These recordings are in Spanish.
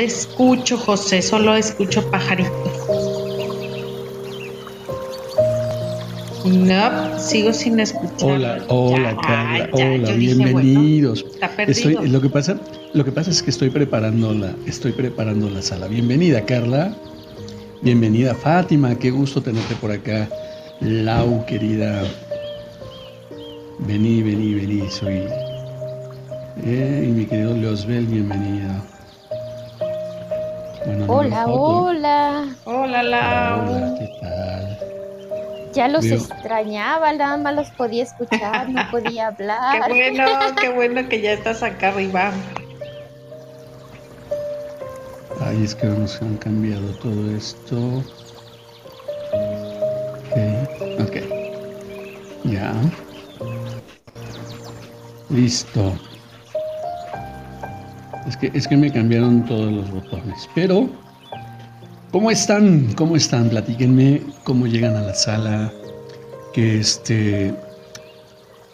Te escucho, José, solo escucho pajaritos. No, sigo sin escuchar. Hola, hola, Carla, hola, bienvenidos. estoy, lo que pasa, lo que pasa es que estoy preparando la, estoy preparando la sala. Bienvenida, Carla. Bienvenida, Fátima. Qué gusto tenerte por acá. Lau, querida. Vení, vení, vení. Soy. Eh, y mi querido Leosbel, bienvenida hola, hola. Hola, Lau. Hola, ¿qué tal? Ya los extrañaba, nada más los podía escuchar, no podía hablar. Qué bueno, qué bueno que ya estás acá arriba. Ay, es que nos han cambiado todo esto. Ok, ok. Ya. Listo. Es que, es que me cambiaron todos los botones. Pero, ¿cómo están? ¿Cómo están? Platíquenme cómo llegan a la sala. Que este.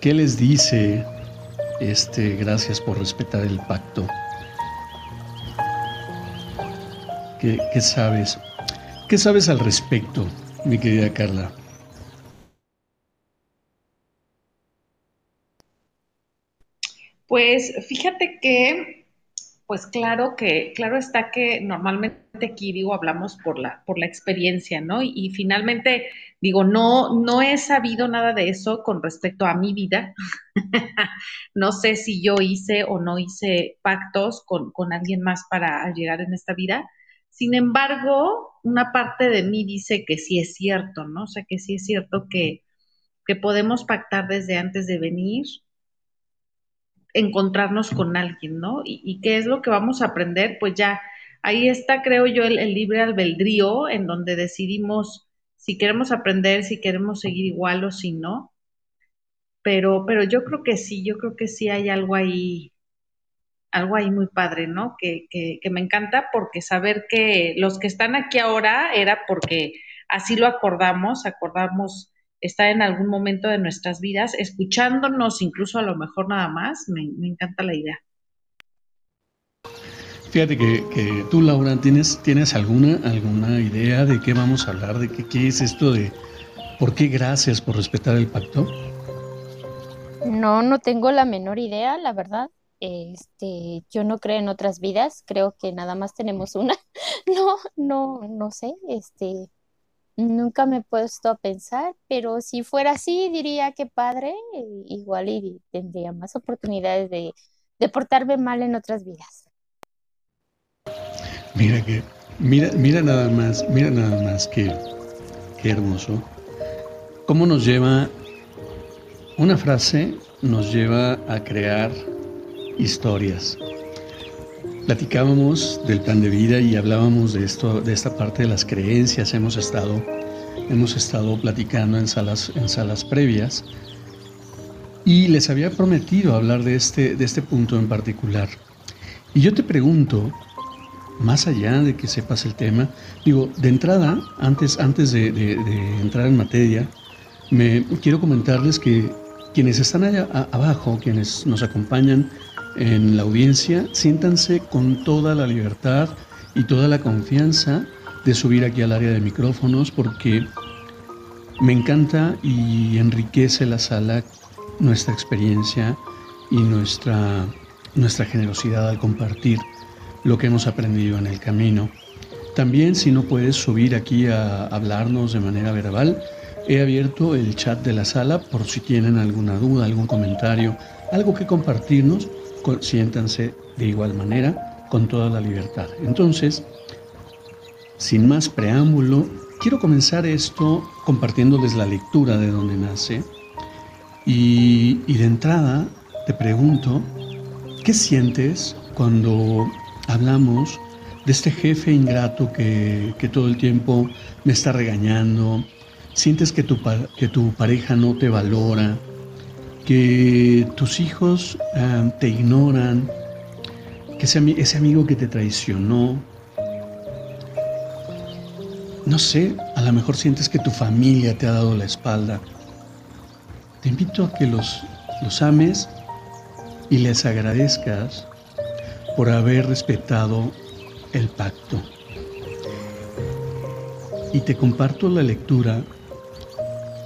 ¿Qué les dice? Este, gracias por respetar el pacto. ¿Qué, qué sabes? ¿Qué sabes al respecto, mi querida Carla? Pues fíjate que pues claro que, claro está que normalmente aquí digo, hablamos por la, por la experiencia, ¿no? Y, finalmente, digo, no, no he sabido nada de eso con respecto a mi vida. no sé si yo hice o no hice pactos con, con alguien más para llegar en esta vida. Sin embargo, una parte de mí dice que sí es cierto, ¿no? O sea, que sí es cierto que, que podemos pactar desde antes de venir, encontrarnos con alguien, ¿no? Y, qué es lo que vamos a aprender, pues ya ahí está, creo yo, el, libre albedrío en donde decidimos si queremos aprender, si queremos seguir igual o si no. Pero, pero yo creo que sí, yo creo que sí hay algo ahí, algo ahí muy padre, ¿no? Que, que, que me encanta porque saber que los que están aquí ahora era porque así lo acordamos, acordamos está en algún momento de nuestras vidas, escuchándonos incluso a lo mejor nada más, me, encanta la idea. Fíjate que, tú, Laura, ¿tienes, ¿tienes alguna, alguna idea de qué vamos a hablar? ¿De qué, qué es esto de por qué gracias por respetar el pacto? No, no tengo la menor idea, la verdad. Este, yo no creo en otras vidas, creo que nada más tenemos una. No, no, no sé, este, Nunca me he puesto a pensar, pero si fuera así, diría que padre, igual y tendría más oportunidades de, portarme mal en otras vidas. Mira que, mira, mira nada más, mira nada más que, qué hermoso. ¿Cómo nos lleva una frase nos lleva a crear historias? Platicábamos del plan de vida y hablábamos de esto, de esta parte de las creencias. Hemos estado, hemos estado platicando en salas, en salas previas y les había prometido hablar de este, de este punto en particular. Y yo te pregunto, más allá de que sepas el tema, digo, de entrada, antes, antes de, de entrar en materia, me quiero comentarles que quienes están allá abajo, quienes nos acompañan en la audiencia, siéntanse con toda la libertad y toda la confianza de subir aquí al área de micrófonos porque me encanta y enriquece la sala nuestra experiencia y nuestra, nuestra generosidad al compartir lo que hemos aprendido en el camino. También si no puedes subir aquí a hablarnos de manera verbal, he abierto el chat de la sala por si tienen alguna duda, algún comentario, algo que compartirnos, siéntanse de igual manera con toda la libertad. Entonces, sin más preámbulo, quiero comenzar esto compartiéndoles la lectura de donde nace. Y, y de entrada te pregunto, ¿qué sientes cuando hablamos de este jefe ingrato que, todo el tiempo me está regañando? ¿Sientes que tu, que tu pareja no te valora? ¿Que tus hijos ah, te ignoran? ¿Que ese, ese amigo que te traicionó? No sé, a lo mejor sientes que tu familia te ha dado la espalda. Te invito a que los, los ames y les agradezcas por haber respetado el pacto. Y te comparto la lectura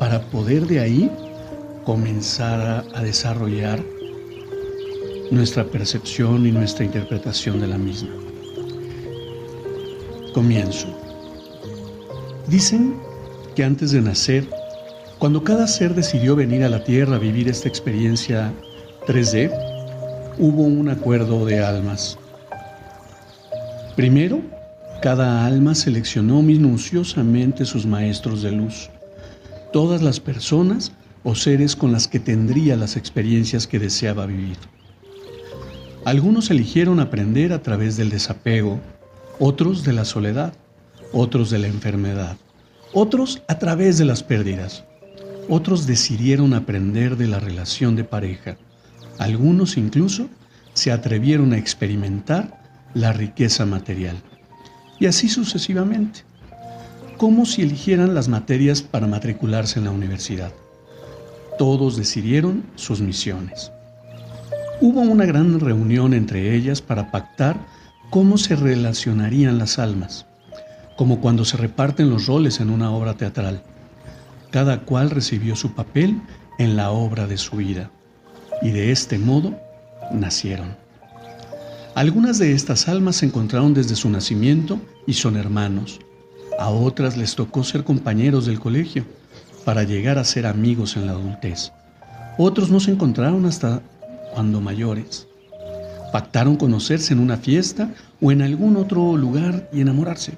para poder de ahí comenzar a, desarrollar nuestra percepción y nuestra interpretación de la misma. Comienzo. Dicen que antes de nacer, cuando cada ser decidió venir a la Tierra a vivir esta experiencia 3D, hubo un acuerdo de almas. Primero, cada alma seleccionó minuciosamente sus maestros de luz, todas las personas o seres con las que tendría las experiencias que deseaba vivir. Algunos eligieron aprender a través del desapego, otros de la soledad, otros de la enfermedad, otros a través de las pérdidas, otros decidieron aprender de la relación de pareja, algunos incluso se atrevieron a experimentar la riqueza material. Y así sucesivamente, como si eligieran las materias para matricularse en la universidad. Todos decidieron sus misiones. Hubo una gran reunión entre ellas para pactar cómo se relacionarían las almas, como cuando se reparten los roles en una obra teatral. Cada cual recibió su papel en la obra de su vida y de este modo nacieron. Algunas de estas almas se encontraron desde su nacimiento y son hermanos. A otras les tocó ser compañeros del colegio para llegar a ser amigos en la adultez. Otros no se encontraron hasta cuando mayores. Pactaron conocerse en una fiesta o en algún otro lugar y enamorarse.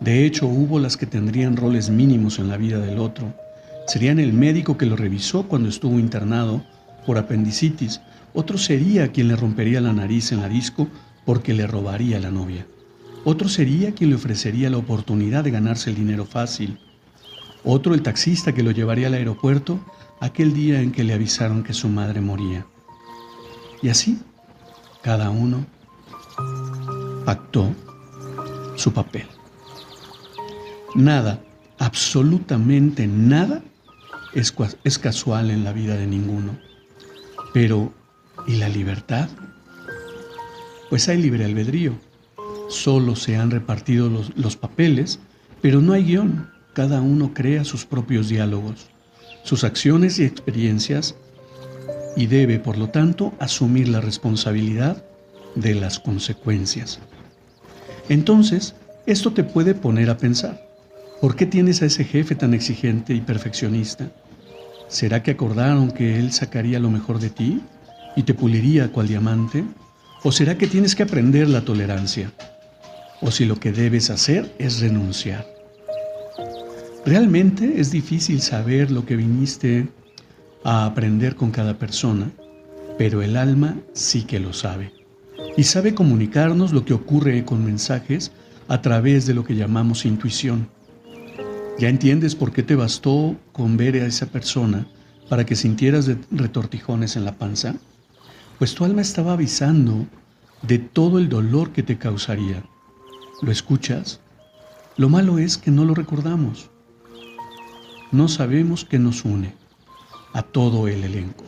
De hecho, hubo las que tendrían roles mínimos en la vida del otro. Serían el médico que lo revisó cuando estuvo internado por apendicitis, otro sería quien le rompería la nariz en la disco porque le robaría la novia. Otro sería quien le ofrecería la oportunidad de ganarse el dinero fácil. Otro el taxista que lo llevaría al aeropuerto aquel día en que le avisaron que su madre moría. Y así, cada uno pactó su papel. Nada, absolutamente nada, es, es casual en la vida de ninguno. Pero, ¿y la libertad? Pues hay libre albedrío. Solo se han repartido los, papeles, pero no hay guion. Cada uno crea sus propios diálogos, sus acciones y experiencias y debe, por lo tanto, asumir la responsabilidad de las consecuencias. Entonces, esto te puede poner a pensar, ¿por qué tienes a ese jefe tan exigente y perfeccionista? ¿Será que acordaron que Él sacaría lo mejor de ti y te puliría cual diamante? ¿O será que tienes que aprender la tolerancia? ¿O si lo que debes hacer es renunciar? Realmente es difícil saber lo que viniste a aprender con cada persona, pero el alma sí que lo sabe. Y sabe comunicarnos lo que ocurre con mensajes a través de lo que llamamos intuición. ¿Ya entiendes por qué te bastó con ver a esa persona para que sintieras retortijones en la panza? Pues tu alma estaba avisando de todo el dolor que te causaría. ¿Lo escuchas? Lo malo es que no lo recordamos. No sabemos qué nos une a todo el elenco,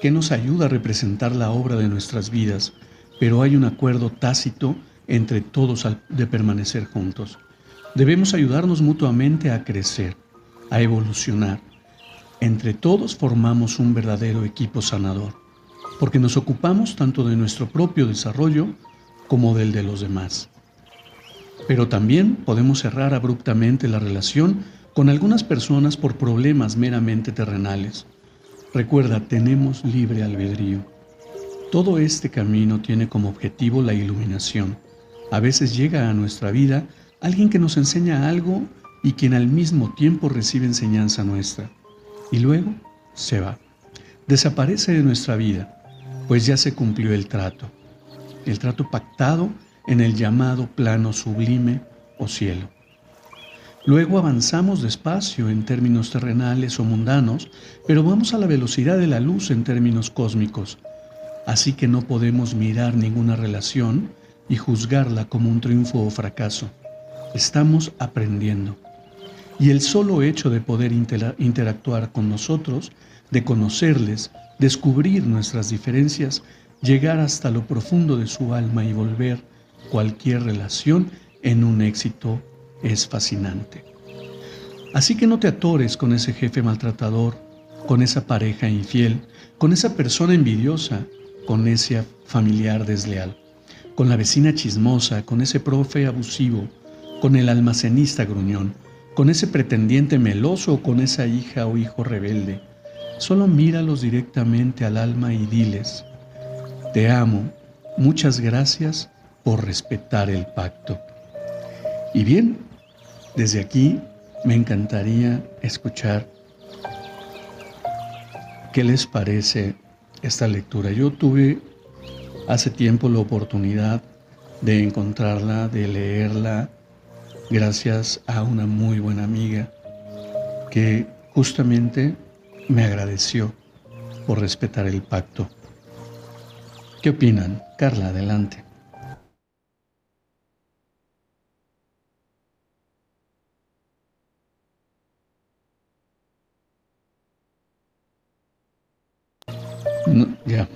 qué nos ayuda a representar la obra de nuestras vidas, pero hay un acuerdo tácito entre todos de permanecer juntos. Debemos ayudarnos mutuamente a crecer, a evolucionar. Entre todos formamos un verdadero equipo sanador. porque nos ocupamos tanto de nuestro propio desarrollo como del de los demás. Pero también podemos cerrar abruptamente la relación con algunas personas por problemas meramente terrenales. Recuerda, tenemos libre albedrío. Todo este camino tiene como objetivo la iluminación. A veces llega a nuestra vida alguien que nos enseña algo y quien al mismo tiempo recibe enseñanza nuestra. Y luego se va. Desaparece de nuestra vida, pues ya se cumplió el trato. El trato pactado en el llamado plano sublime o cielo. Luego avanzamos despacio en términos terrenales o mundanos, pero vamos a la velocidad de la luz en términos cósmicos. Así que no podemos mirar ninguna relación y juzgarla como un triunfo o fracaso. Estamos aprendiendo. Y el solo hecho de poder interactuar con nosotros, de conocerles, descubrir nuestras diferencias, llegar hasta lo profundo de su alma y volver cualquier relación en un éxito es fascinante. Así que no te atores con ese jefe maltratador, con esa pareja infiel, con esa persona envidiosa, con ese familiar desleal, con la vecina chismosa, con ese profe abusivo, con el almacenista gruñón, con ese pretendiente meloso o con esa hija o hijo rebelde. Solo míralos directamente al alma y diles, te amo, muchas gracias por respetar el pacto. Y bien, desde aquí me encantaría escuchar qué les parece esta lectura. Yo tuve hace tiempo la oportunidad de encontrarla, de leerla, gracias a una muy buena amiga que justamente me agradeció por respetar el pacto. ¿Qué opinan? Carla, adelante. Ya.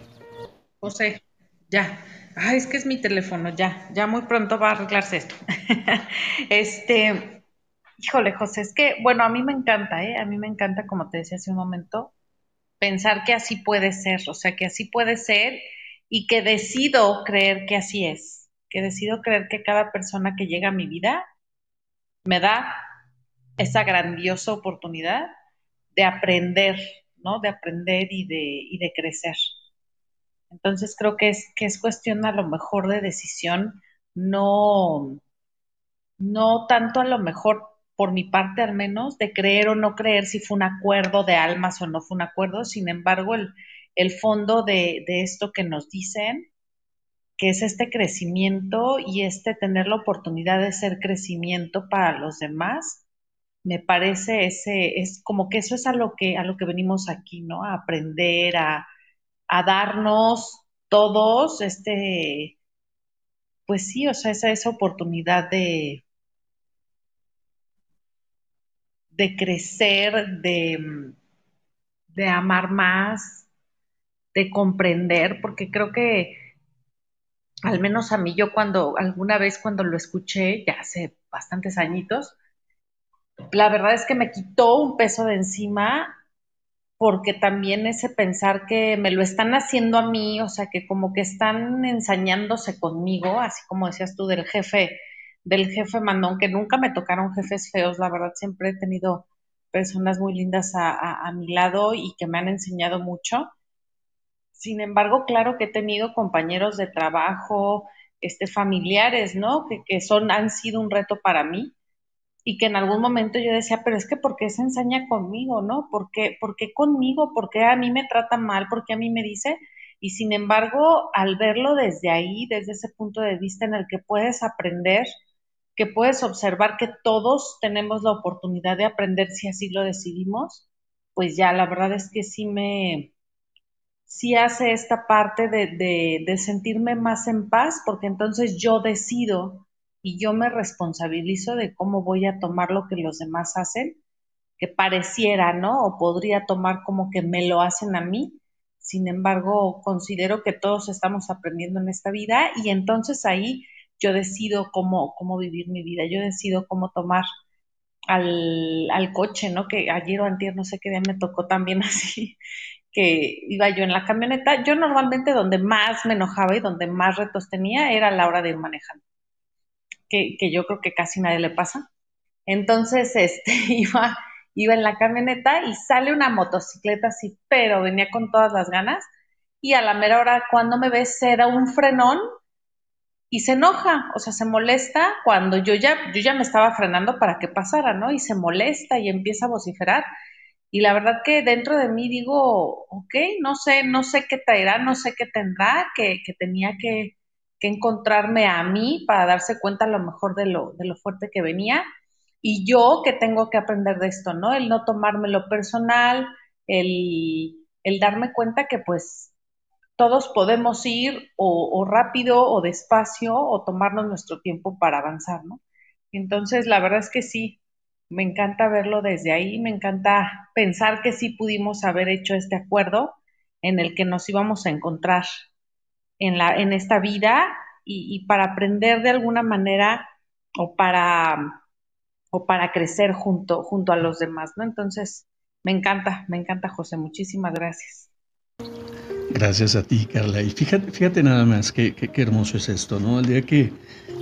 José, ya. Ay, es que es mi teléfono, ya. Ya muy pronto va a arreglarse esto. este, híjole, José, es que, bueno, a mí me encanta, ¿eh? A mí me encanta, como te decía hace un momento, pensar que así puede ser, o sea, que así puede ser y que decido creer que así es, que decido creer que cada persona que llega a mi vida me da esa grandiosa oportunidad de aprender de aprender y de, de crecer. Entonces creo que es, que es cuestión a lo mejor de decisión, no, no tanto a lo mejor por mi parte al menos, de creer o no creer si fue un acuerdo de almas o no fue un acuerdo, sin embargo, el, el fondo de, de, esto que nos dicen, que es este crecimiento y este tener la oportunidad de ser crecimiento para los demás, me parece ese, es como que eso es a lo que, a lo que venimos aquí, ¿no? A aprender, a, darnos todos este, pues sí, o sea, esa, esa oportunidad de, de crecer, de, de amar más, de comprender, porque creo que al menos a mí yo cuando alguna vez cuando lo escuché, ya hace bastantes añitos, la verdad es que me quitó un peso de encima porque también ese pensar que me lo están haciendo a mí, o sea, que como que están ensañándose conmigo, así como decías tú del jefe, del jefe mandón, que nunca me tocaron jefes feos, la verdad siempre he tenido personas muy lindas a, mi lado y que me han enseñado mucho. Sin embargo, claro que he tenido compañeros de trabajo, este, familiares, ¿no? Que, que son, han sido un reto para mí y que en algún momento yo decía, pero es que ¿por qué se ensaña conmigo, no? ¿Por qué, ¿Por qué conmigo? ¿Por qué a mí me trata mal? ¿Por qué a mí me dice? Y sin embargo, al verlo desde ahí, desde ese punto de vista en el que puedes aprender, que puedes observar que todos tenemos la oportunidad de aprender si así lo decidimos, pues ya la verdad es que sí me, sí hace esta parte de, de, de sentirme más en paz, porque entonces yo decido y yo me responsabilizo de cómo voy a tomar lo que los demás hacen, que pareciera, ¿no? O podría tomar como que me lo hacen a mí. Sin embargo, considero que todos estamos aprendiendo en esta vida y entonces ahí yo decido cómo, cómo vivir mi vida, yo decido cómo tomar al, al coche, ¿no? Que ayer o antier, no sé qué día me tocó también así, que iba yo en la camioneta. Yo normalmente donde más me enojaba y donde más retos tenía era la hora de ir manejando, que, yo creo que casi nadie le pasa. Entonces, este, iba, iba en la camioneta y sale una motocicleta así, pero venía con todas las ganas. Y a la mera hora, cuando me ve, se da un frenón y se enoja, o sea, se molesta cuando yo ya, yo ya me estaba frenando para que pasara, ¿no? Y se molesta y empieza a vociferar. Y la verdad que dentro de mí digo, ok, no sé, no sé qué traerá, no sé qué tendrá, que, que tenía que, que, encontrarme a mí para darse cuenta a lo mejor de lo, de lo fuerte que venía. Y yo que tengo que aprender de esto, ¿no? El no tomármelo personal, el, el darme cuenta que pues todos podemos ir o, rápido o despacio o tomarnos nuestro tiempo para avanzar, ¿no? Entonces, la verdad es que sí, me encanta verlo desde ahí, me encanta pensar que sí pudimos haber hecho este acuerdo en el que nos íbamos a encontrar en, la, en esta vida y, para aprender de alguna manera o para, o para crecer junto, junto a los demás, ¿no? Entonces, me encanta, me encanta, José. Muchísimas gracias. Gracias a ti, Carla. Y fíjate, fíjate nada más qué, qué, qué hermoso es esto, ¿no? El día que,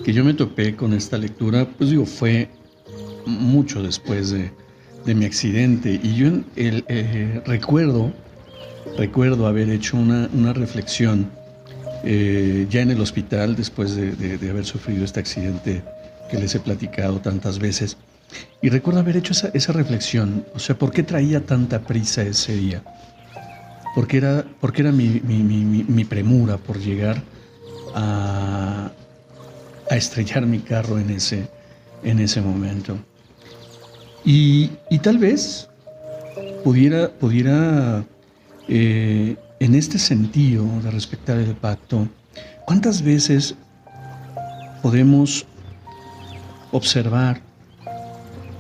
que yo me topé con esta lectura, pues digo, fue mucho después de, de mi accidente y yo el, eh, recuerdo, recuerdo haber hecho una, una reflexión eh, ya en el hospital después de, de, de, haber sufrido este accidente que les he platicado tantas veces y recuerdo haber hecho esa, esa reflexión, o sea, ¿por qué traía tanta prisa ese día? Porque era, porque era mi, mi, mi, mi premura por llegar a, a estrellar mi carro en ese, en ese momento. Y, y tal vez pudiera, pudiera eh, en este sentido de respetar el pacto, ¿cuántas veces podemos observar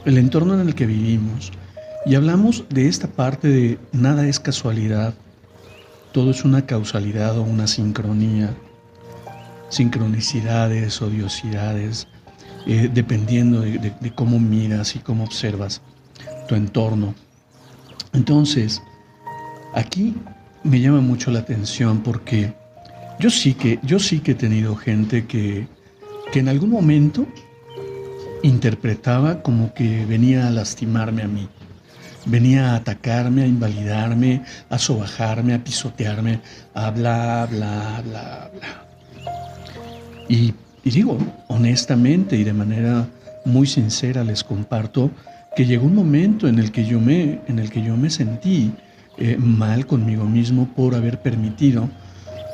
el entorno en el que vivimos y hablamos de esta parte de nada es casualidad, todo es una causalidad o una sincronía, sincronicidades, odiosidades, eh, dependiendo de, cómo miras y cómo observas tu entorno. Entonces, aquí me llama mucho la atención porque yo sí que, yo sí que he tenido gente que, que en algún momento interpretaba como que venía a lastimarme a mí. Venía a atacarme, a invalidarme, a sobajarme, a pisotearme, a bla, bla, bla, bla. Y y digo, honestamente y de manera muy sincera les comparto que llegó un momento en el que yo me, en el que yo me sentí eh, mal conmigo mismo por haber permitido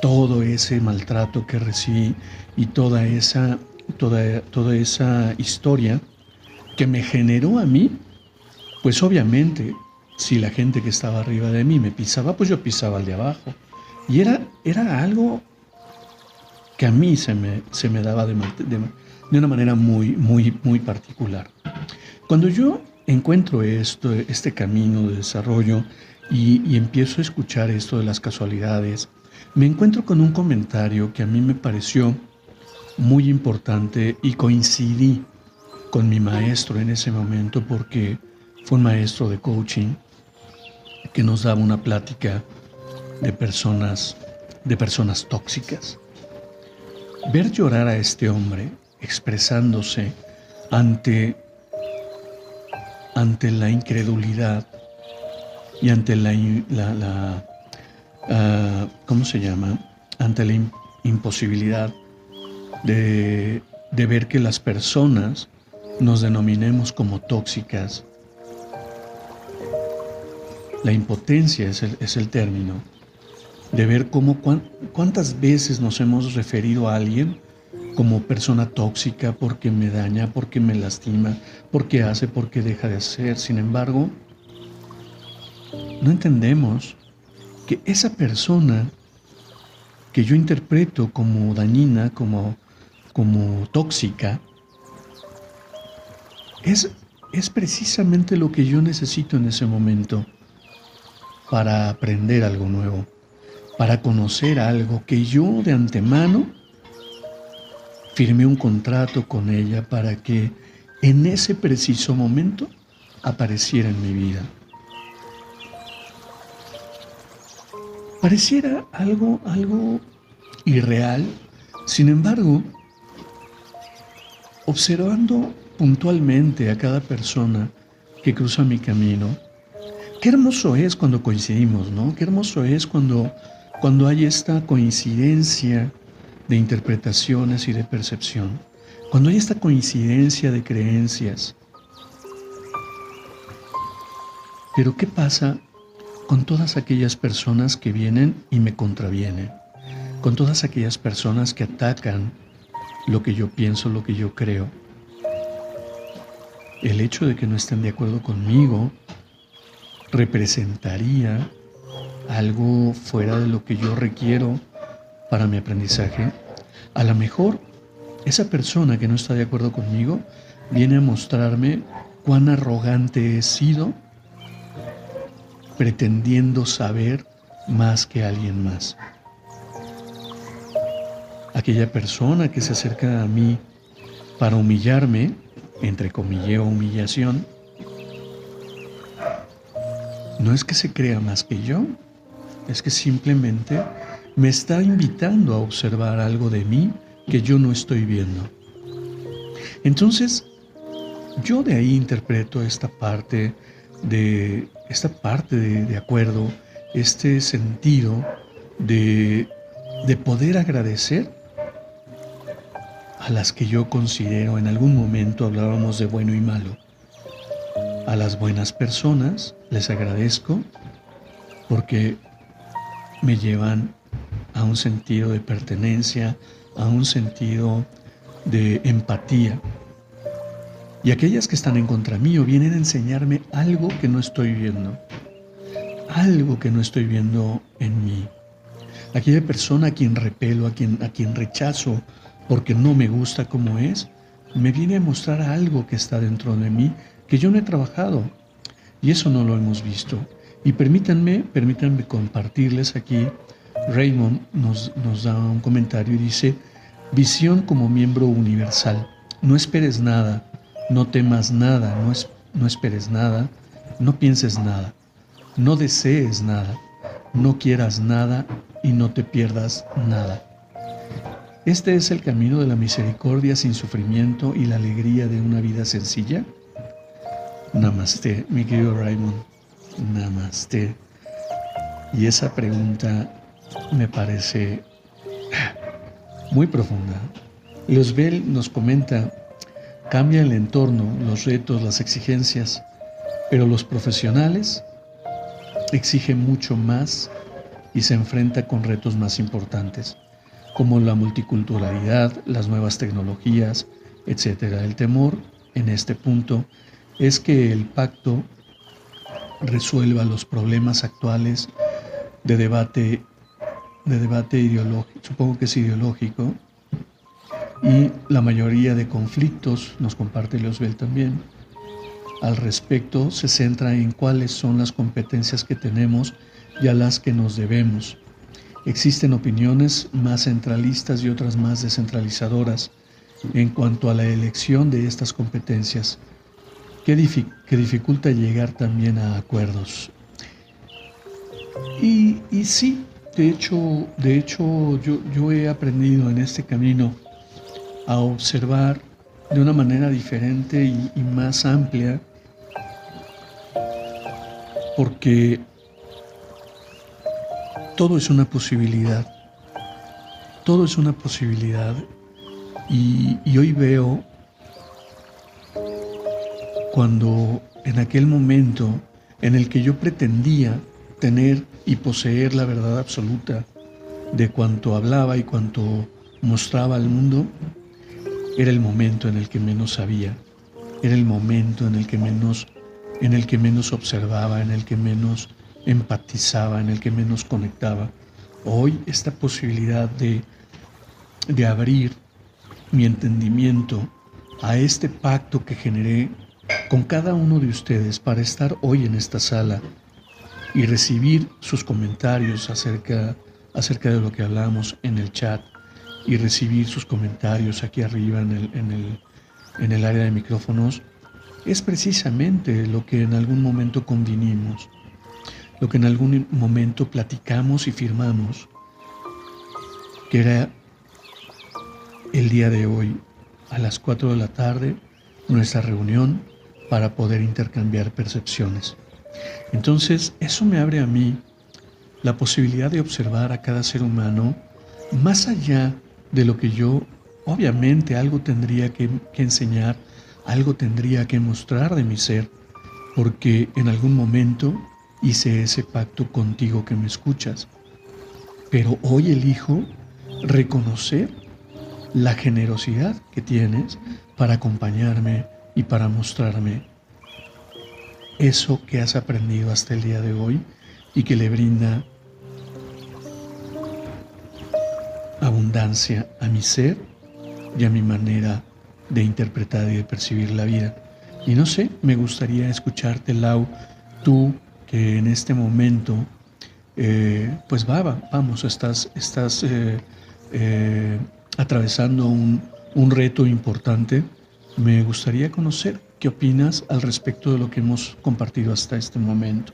todo ese maltrato que recibí y toda esa, toda, toda esa historia que me generó a mí, pues obviamente si la gente que estaba arriba de mí me pisaba, pues yo pisaba al de abajo. Y era, era algo que a mí se me, se me daba de, de, de una manera muy, muy, muy particular. Cuando yo encuentro esto, este camino de desarrollo y, empiezo a escuchar esto de las casualidades, me encuentro con un comentario que a mí me pareció muy importante y coincidí con mi maestro en ese momento porque fue un maestro de coaching que nos daba una plática de personas, de personas tóxicas. Ver llorar a este hombre expresándose ante, ante la incredulidad y ante la, la, la uh, ¿cómo se llama? Ante la imposibilidad de, de ver que las personas nos denominemos como tóxicas. La impotencia es el, es el término de ver cómo cuántas veces nos hemos referido a alguien como persona tóxica porque me daña, porque me lastima, porque hace, porque deja de hacer. Sin embargo, no entendemos que esa persona que yo interpreto como dañina, como, como tóxica, es, es precisamente lo que yo necesito en ese momento para aprender algo nuevo para conocer algo que yo de antemano firmé un contrato con ella para que en ese preciso momento apareciera en mi vida. Pareciera algo, algo irreal, sin embargo, observando puntualmente a cada persona que cruza mi camino, qué hermoso es cuando coincidimos, ¿no? Qué hermoso es cuando, cuando hay esta coincidencia de interpretaciones y de percepción, cuando hay esta coincidencia de creencias. Pero ¿qué pasa con todas aquellas personas que vienen y me contravienen? Con todas aquellas personas que atacan lo que yo pienso, lo que yo creo. El hecho de que no estén de acuerdo conmigo representaría algo fuera de lo que yo requiero para mi aprendizaje. A lo mejor esa persona que no está de acuerdo conmigo viene a mostrarme cuán arrogante he sido pretendiendo saber más que alguien más. Aquella persona que se acerca a mí para humillarme, entre comilleo humillación, no es que se crea más que yo, es que simplemente me está invitando a observar algo de mí que yo no estoy viendo. Entonces, yo de ahí interpreto esta parte de esta parte de, acuerdo, este sentido de, de poder agradecer a las que yo considero en algún momento hablábamos de bueno y malo. A las buenas personas les agradezco porque me llevan a un sentido de pertenencia, a un sentido de empatía. Y aquellas que están en contra mío vienen a enseñarme algo que no estoy viendo, algo que no estoy viendo en mí. Aquella persona a quien repelo, a quien, a quien rechazo porque no me gusta como es, me viene a mostrar algo que está dentro de mí que yo no he trabajado. Y eso no lo hemos visto. Y permítanme, permítanme compartirles aquí. Raymond nos, nos da un comentario y dice, visión como miembro universal. No esperes nada, no temas nada, no, no esperes nada, no pienses nada, no desees nada, no quieras nada y no te pierdas nada. Este es el camino de la misericordia sin sufrimiento y la alegría de una vida sencilla. Namaste, mi querido Raymond. Namaste. Y esa pregunta me parece muy profunda. Losbel nos comenta Cambia el entorno, los retos, las exigencias, pero los profesionales exigen mucho más y se enfrenta con retos más importantes, como la multiculturalidad, las nuevas tecnologías, etc. El temor en este punto es que el pacto resuelva los problemas actuales de debate, de debate ideológico, supongo que es ideológico, y la mayoría de conflictos, nos comparte Leosbel también, al respecto se centra en cuáles son las competencias que tenemos y a las que nos debemos. Existen opiniones más centralistas y otras más descentralizadoras en cuanto a la elección de estas competencias, que, dificulta llegar también a acuerdos. Y, sí, de hecho, de hecho yo, yo he aprendido en este camino a observar de una manera diferente y, más amplia, porque todo es una posibilidad, todo es una posibilidad. Y, y hoy veo cuando en aquel momento en el que yo pretendía tener y poseer la verdad absoluta de cuanto hablaba y cuanto mostraba al mundo, era el momento en el que menos sabía, era el momento en el que menos, en el que menos observaba, en el que menos empatizaba, en el que menos conectaba. Hoy esta posibilidad de, de abrir mi entendimiento a este pacto que generé con cada uno de ustedes para estar hoy en esta sala y recibir sus comentarios acerca, acerca de lo que hablamos en el chat, y recibir sus comentarios aquí arriba en el, en el, en el área de micrófonos es precisamente lo que en algún momento convinimos. lo que en algún momento platicamos y firmamos, que era el día de hoy, a las 4 de la tarde, nuestra reunión para poder intercambiar percepciones. Entonces, eso me abre a mí la posibilidad de observar a cada ser humano más allá de lo que yo, obviamente, algo tendría que, enseñar, algo tendría que mostrar de mi ser, porque en algún momento hice ese pacto contigo que me escuchas. Pero hoy elijo reconocer la generosidad que tienes para acompañarme y para mostrarme eso que has aprendido hasta el día de hoy y que le brinda abundancia a mi ser y a mi manera de interpretar y de percibir la vida. Y no sé, me gustaría escucharte, Lau, tú que en este momento, eh, pues va, vamos, estás, estás eh, eh, atravesando un, un reto importante. Me gustaría conocer qué opinas al respecto de lo que hemos compartido hasta este momento.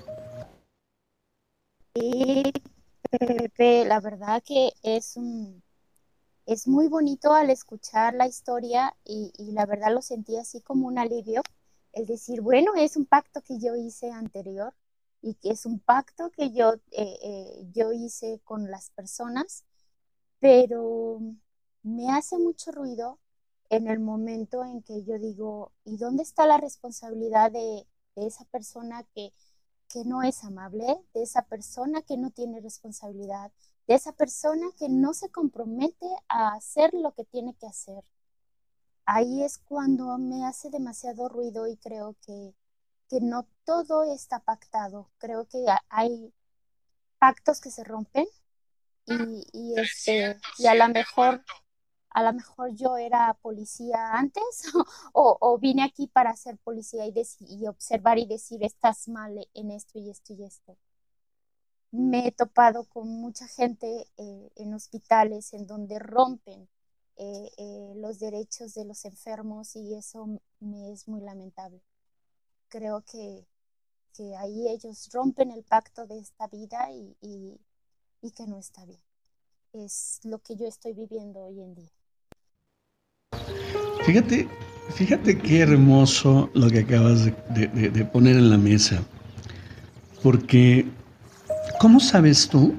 La verdad que es un, es muy bonito al escuchar la historia y, la verdad lo sentí así como un alivio, el decir, bueno, es un pacto que yo hice anterior y que es un pacto que yo, eh, eh, yo hice con las personas, pero me hace mucho ruido en el momento en que yo digo, ¿y dónde está la responsabilidad de, de esa persona que, que no es amable, de esa persona que no tiene responsabilidad, de esa persona que no se compromete a hacer lo que tiene que hacer. Ahí es cuando me hace demasiado ruido y creo que, que no todo está pactado. Creo que hay pactos que se rompen y, y, este, y a lo mejor a lo mejor yo era policía antes o, vine aquí para ser policía y, y, observar y decir, estás mal en esto y esto y esto. Me he topado con mucha gente eh, en hospitales en donde rompen eh, eh, los derechos de los enfermos y eso me es muy lamentable. Creo que, que ahí ellos rompen el pacto de esta vida y, y que no está bien. Es lo que yo estoy viviendo hoy en día. Fíjate, fíjate qué hermoso lo que acabas de, poner en la mesa. Porque, ¿cómo sabes tú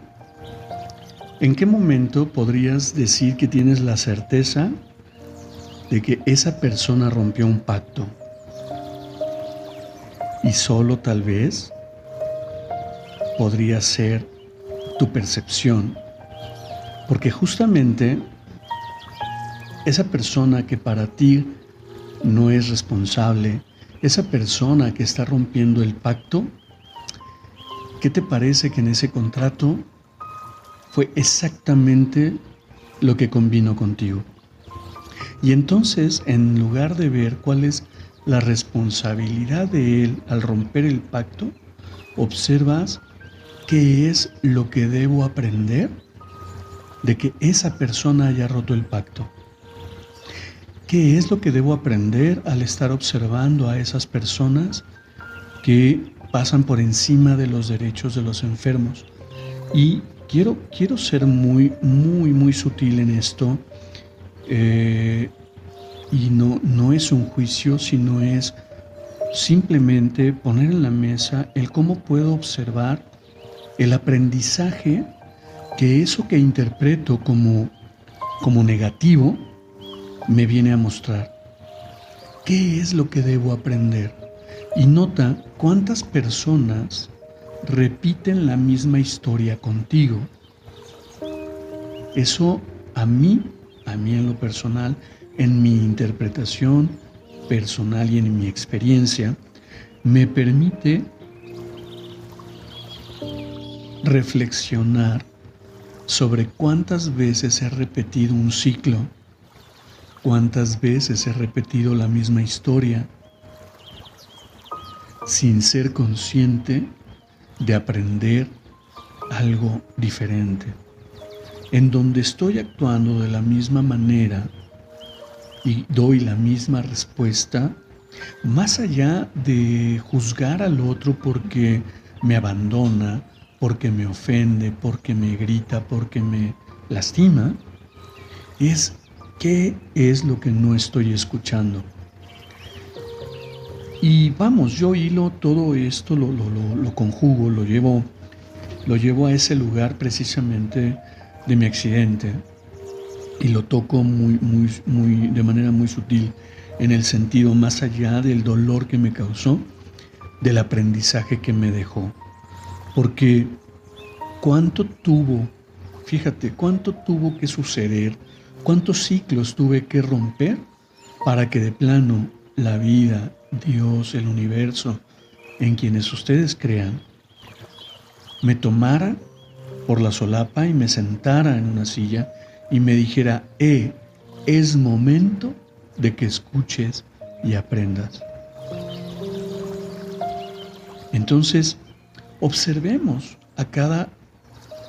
en qué momento podrías decir que tienes la certeza de que esa persona rompió un pacto? Y solo tal vez podría ser tu percepción. Porque justamente esa persona que para ti no es responsable, esa persona que está rompiendo el pacto, ¿qué te parece que en ese contrato fue exactamente lo que convino contigo? Y entonces, en lugar de ver cuál es la responsabilidad de él al romper el pacto, observas qué es lo que debo aprender de que esa persona haya roto el pacto. ¿Qué es lo que debo aprender al estar observando a esas personas que pasan por encima de los derechos de los enfermos? Y quiero, quiero ser muy, muy, muy sutil en esto. Eh, y no, no es un juicio, sino es simplemente poner en la mesa el cómo puedo observar el aprendizaje que eso que interpreto como, como negativo, me viene a mostrar qué es lo que debo aprender. Y nota cuántas personas repiten la misma historia contigo. Eso a mí, a mí en lo personal, en mi interpretación personal y en mi experiencia, me permite reflexionar sobre cuántas veces he repetido un ciclo ¿Cuántas veces he repetido la misma historia sin ser consciente de aprender algo diferente? En donde estoy actuando de la misma manera y doy la misma respuesta, más allá de juzgar al otro porque me abandona, porque me ofende, porque me grita, porque me lastima, es qué es lo que no estoy escuchando. Y vamos, yo hilo todo esto, lo, lo, conjugo, lo llevo, lo llevo a ese lugar precisamente de mi accidente y lo toco muy, muy, muy, de manera muy sutil en el sentido más allá del dolor que me causó, del aprendizaje que me dejó. Porque cuánto tuvo, fíjate, cuánto tuvo que suceder, cuántos ciclos tuve que romper para que de plano la vida, Dios, el universo, en quienes ustedes crean, me tomara por la solapa y me sentara en una silla y me dijera, eh, es momento de que escuches y aprendas. Entonces, observemos a cada,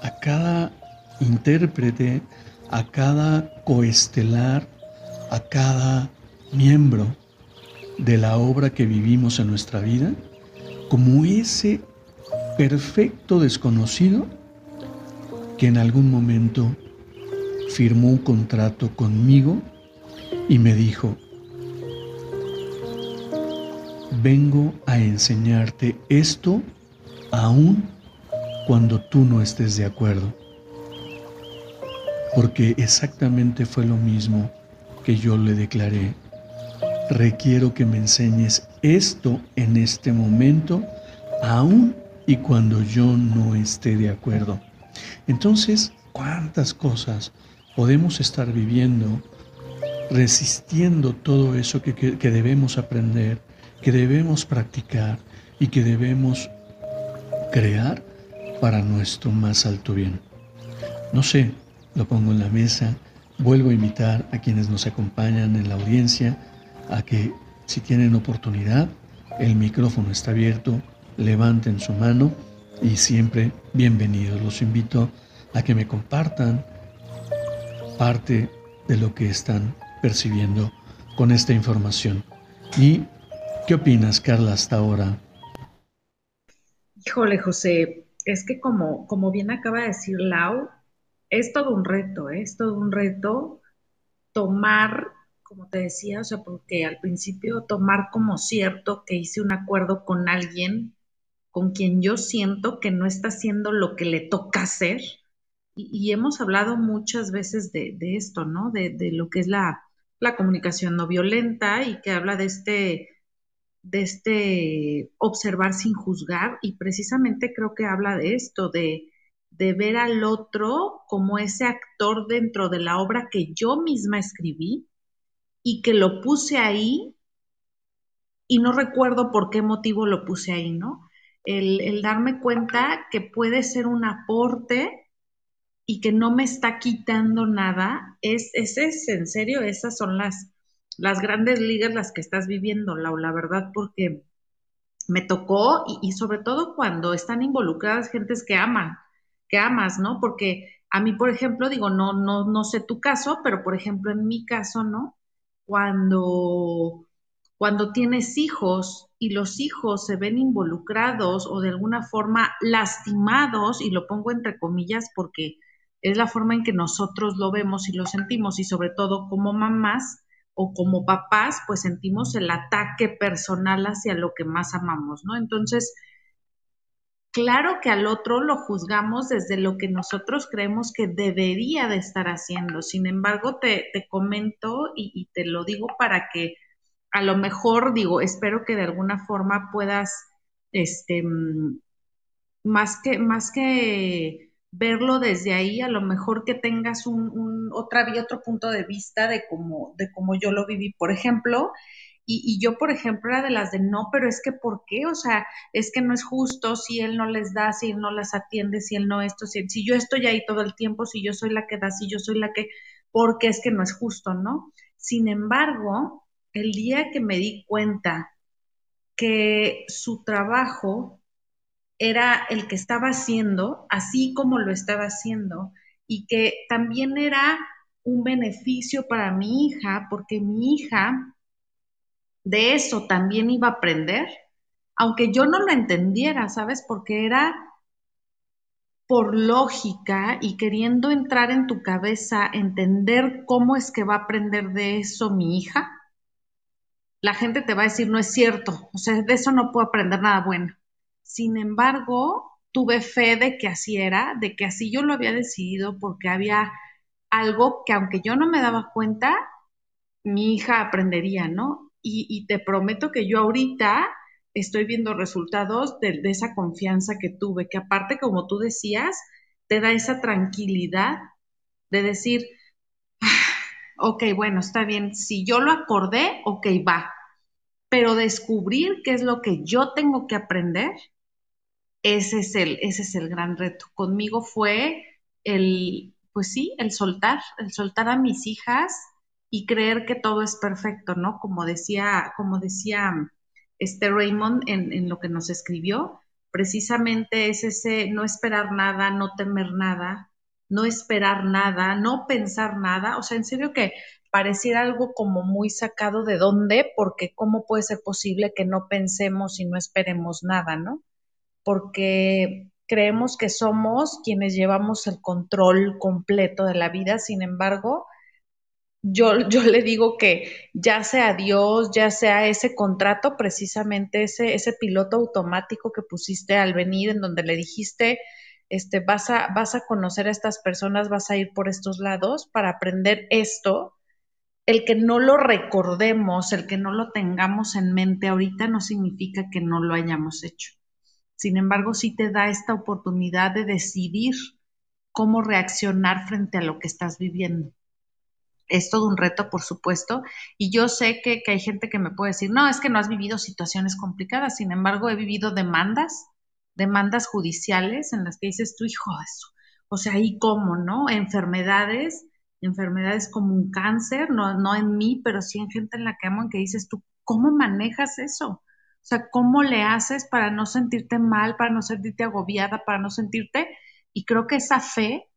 a cada intérprete, a cada coestelar, a cada miembro de la obra que vivimos en nuestra vida como ese perfecto desconocido que en algún momento firmó un contrato conmigo y me dijo, vengo a enseñarte esto aún cuando tú no estés de acuerdo. Porque exactamente fue lo mismo que yo le declaré. Requiero que me enseñes esto en este momento, aún y cuando yo no esté de acuerdo. Entonces, ¿cuántas cosas podemos estar viviendo resistiendo todo eso que, debemos aprender, que debemos practicar y que debemos crear para nuestro más alto bien. No sé, lo pongo en la mesa, vuelvo a invitar a quienes nos acompañan en la audiencia a que si tienen oportunidad, el micrófono está abierto, levanten su mano y siempre bienvenidos. Los invito a que me compartan parte de lo que están percibiendo con esta información. ¿Y qué opinas, Carla, hasta ahora? Híjole, José, es que como, como bien acaba de decir Lau, es todo un reto, ¿eh? es todo un reto tomar, como te decía, o sea, porque al principio tomar como cierto que hice un acuerdo con alguien con quien yo siento que no está haciendo lo que le toca hacer. Y, hemos hablado muchas veces de, esto, ¿no? de, lo que es la, la comunicación no violenta y que habla de este, de este observar sin juzgar y precisamente creo que habla de esto, de, de ver al otro como ese actor dentro de la obra que yo misma escribí y que lo puse ahí y no recuerdo por qué motivo lo puse ahí, ¿no? El, el darme cuenta que puede ser un aporte y que no me está quitando nada, es, es, en serio, esas son las, las grandes ligas las que estás viviendo, la verdad, porque me tocó y, sobre todo cuando están involucradas gentes que aman, que amas, ¿no? Porque a mí, por ejemplo, digo, no, no, no sé tu caso, pero por ejemplo, en mi caso, ¿no? Cuando, cuando tienes hijos y los hijos se ven involucrados o de alguna forma lastimados, y lo pongo entre comillas porque es la forma en que nosotros lo vemos y lo sentimos y sobre todo como mamás o como papás, pues sentimos el ataque personal hacia lo que más amamos, ¿no? Entonces, claro que al otro lo juzgamos desde lo que nosotros creemos que debería de estar haciendo. Sin embargo, te, comento y, te lo digo para que a lo mejor, digo, espero que de alguna forma puedas, este, mm, más que, más que verlo desde ahí, a lo mejor que tengas un, otra otro punto de vista de cómo, de cómo yo lo viví, por ejemplo, y, yo, por ejemplo, era de las de no, pero es que ¿por qué? O sea, es que no es justo si él no les da, si él no las atiende, si él no esto, si, si yo estoy ahí todo el tiempo, si yo soy la que da, si yo soy la que, porque es que no es justo, ¿no? Sin embargo, el día que me di cuenta que su trabajo era el que estaba haciendo, así como lo estaba haciendo, y que también era un beneficio para mi hija, porque mi hija de eso también iba a aprender. aunque yo no lo entendiera, ¿sabes? Porque era por lógica y queriendo entrar en tu cabeza, entender cómo es que va a aprender de eso mi hija, la gente te va a decir, no es cierto, o sea, de eso no puedo aprender nada bueno. Sin embargo, tuve fe de que así era, de que así yo lo había decidido porque había algo que aunque yo no me daba cuenta, mi hija aprendería, ¿no? Y, te prometo que yo ahorita estoy viendo resultados de, esa confianza que tuve, que aparte, como tú decías, te da esa tranquilidad de decir, ah, ok, bueno, está bien, si yo lo acordé, ok, va, pero descubrir qué es lo que yo tengo que aprender, ese es el, ese es el gran reto. Conmigo fue el, pues sí, el soltar, el soltar a mis hijas y creer que todo es perfecto, ¿no? Como decía, como decía este Raymond en, lo que nos escribió, precisamente es ese no esperar nada, no temer nada, no esperar nada, no pensar nada, o sea, en serio que pareciera algo como muy sacado de dónde, porque cómo puede ser posible que no pensemos y no esperemos nada, ¿no? Porque creemos que somos quienes llevamos el control completo de la vida, sin embargo, yo, yo le digo que ya sea Dios, ya sea ese contrato, precisamente ese, ese piloto automático que pusiste al venir, en donde le dijiste, este, vas a, vas a conocer a estas personas, vas a ir por estos lados para aprender esto. El que no lo recordemos, el que no lo tengamos en mente ahorita no significa que no lo hayamos hecho. Sin embargo, sí te da esta oportunidad de decidir cómo reaccionar frente a lo que estás viviendo es todo un reto, por supuesto, y yo sé que, hay gente que me puede decir, no, es que no has vivido situaciones complicadas, sin embargo, he vivido demandas, demandas judiciales en las que dices, tu hijo, eso, o sea, ¿y cómo, no? Enfermedades, enfermedades como un cáncer, no, no en mí, pero sí en gente en la que amo, en que dices, tú, ¿cómo manejas eso? O sea, ¿cómo le haces para no sentirte mal, para no sentirte agobiada, para no sentirte? Y creo que esa fe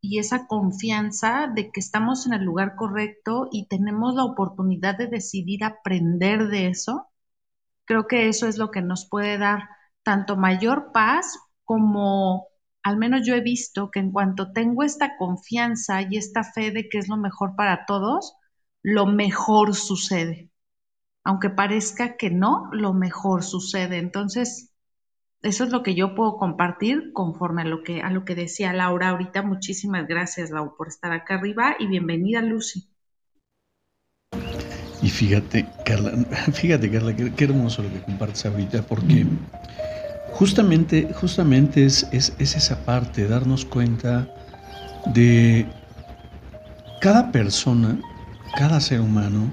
y esa confianza de que estamos en el lugar correcto y tenemos la oportunidad de decidir aprender de eso, creo que eso es lo que nos puede dar tanto mayor paz como al menos yo he visto que en cuanto tengo esta confianza y esta fe de que es lo mejor para todos, lo mejor sucede. Aunque parezca que no, lo mejor sucede. Entonces, eso es lo que yo puedo compartir conforme a lo que, a lo que decía Laura ahorita. Muchísimas gracias, Laura, por estar acá arriba y bienvenida, Lucy. Y fíjate, Carla, fíjate, Carla, qué, hermoso lo que compartes ahorita, porque justamente, justamente es, es, es esa parte, darnos cuenta de cada persona, cada ser humano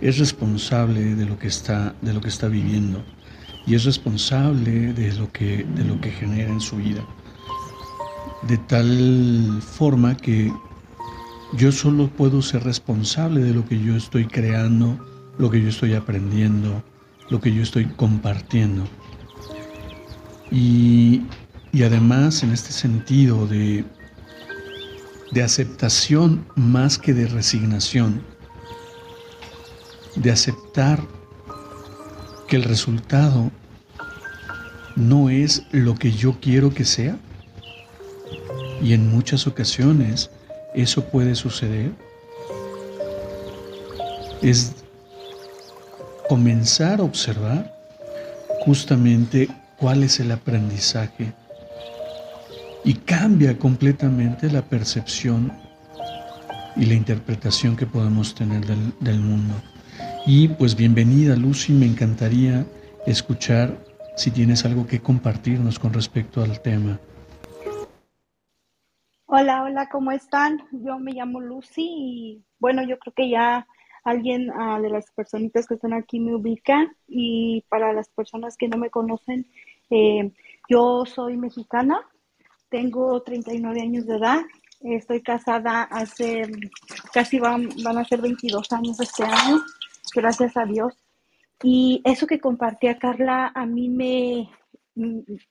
es responsable de lo que está, de lo que está viviendo y es responsable de lo que, de lo que genera en su vida. De tal forma que yo solo puedo ser responsable de lo que yo estoy creando, lo que yo estoy aprendiendo, lo que yo estoy compartiendo. Y, y además en este sentido de, de aceptación más que de resignación, de aceptar que el resultado no es lo que yo quiero que sea? Y en muchas ocasiones eso puede suceder. Es comenzar a observar justamente cuál es el aprendizaje y cambia completamente la percepción y la interpretación que podemos tener del, del mundo. Y pues bienvenida Lucy, me encantaría escuchar si tienes algo que compartirnos con respecto al tema. Hola, hola, ¿cómo están? Yo me llamo Lucy y bueno, yo creo que ya alguien ah, de las personitas que están aquí me ubica y para las personas que no me conocen, eh, yo soy mexicana, tengo 39 años de edad, estoy casada hace casi van, van a ser 22 años este año gracias a Dios. Y eso que compartía Carla a mí me,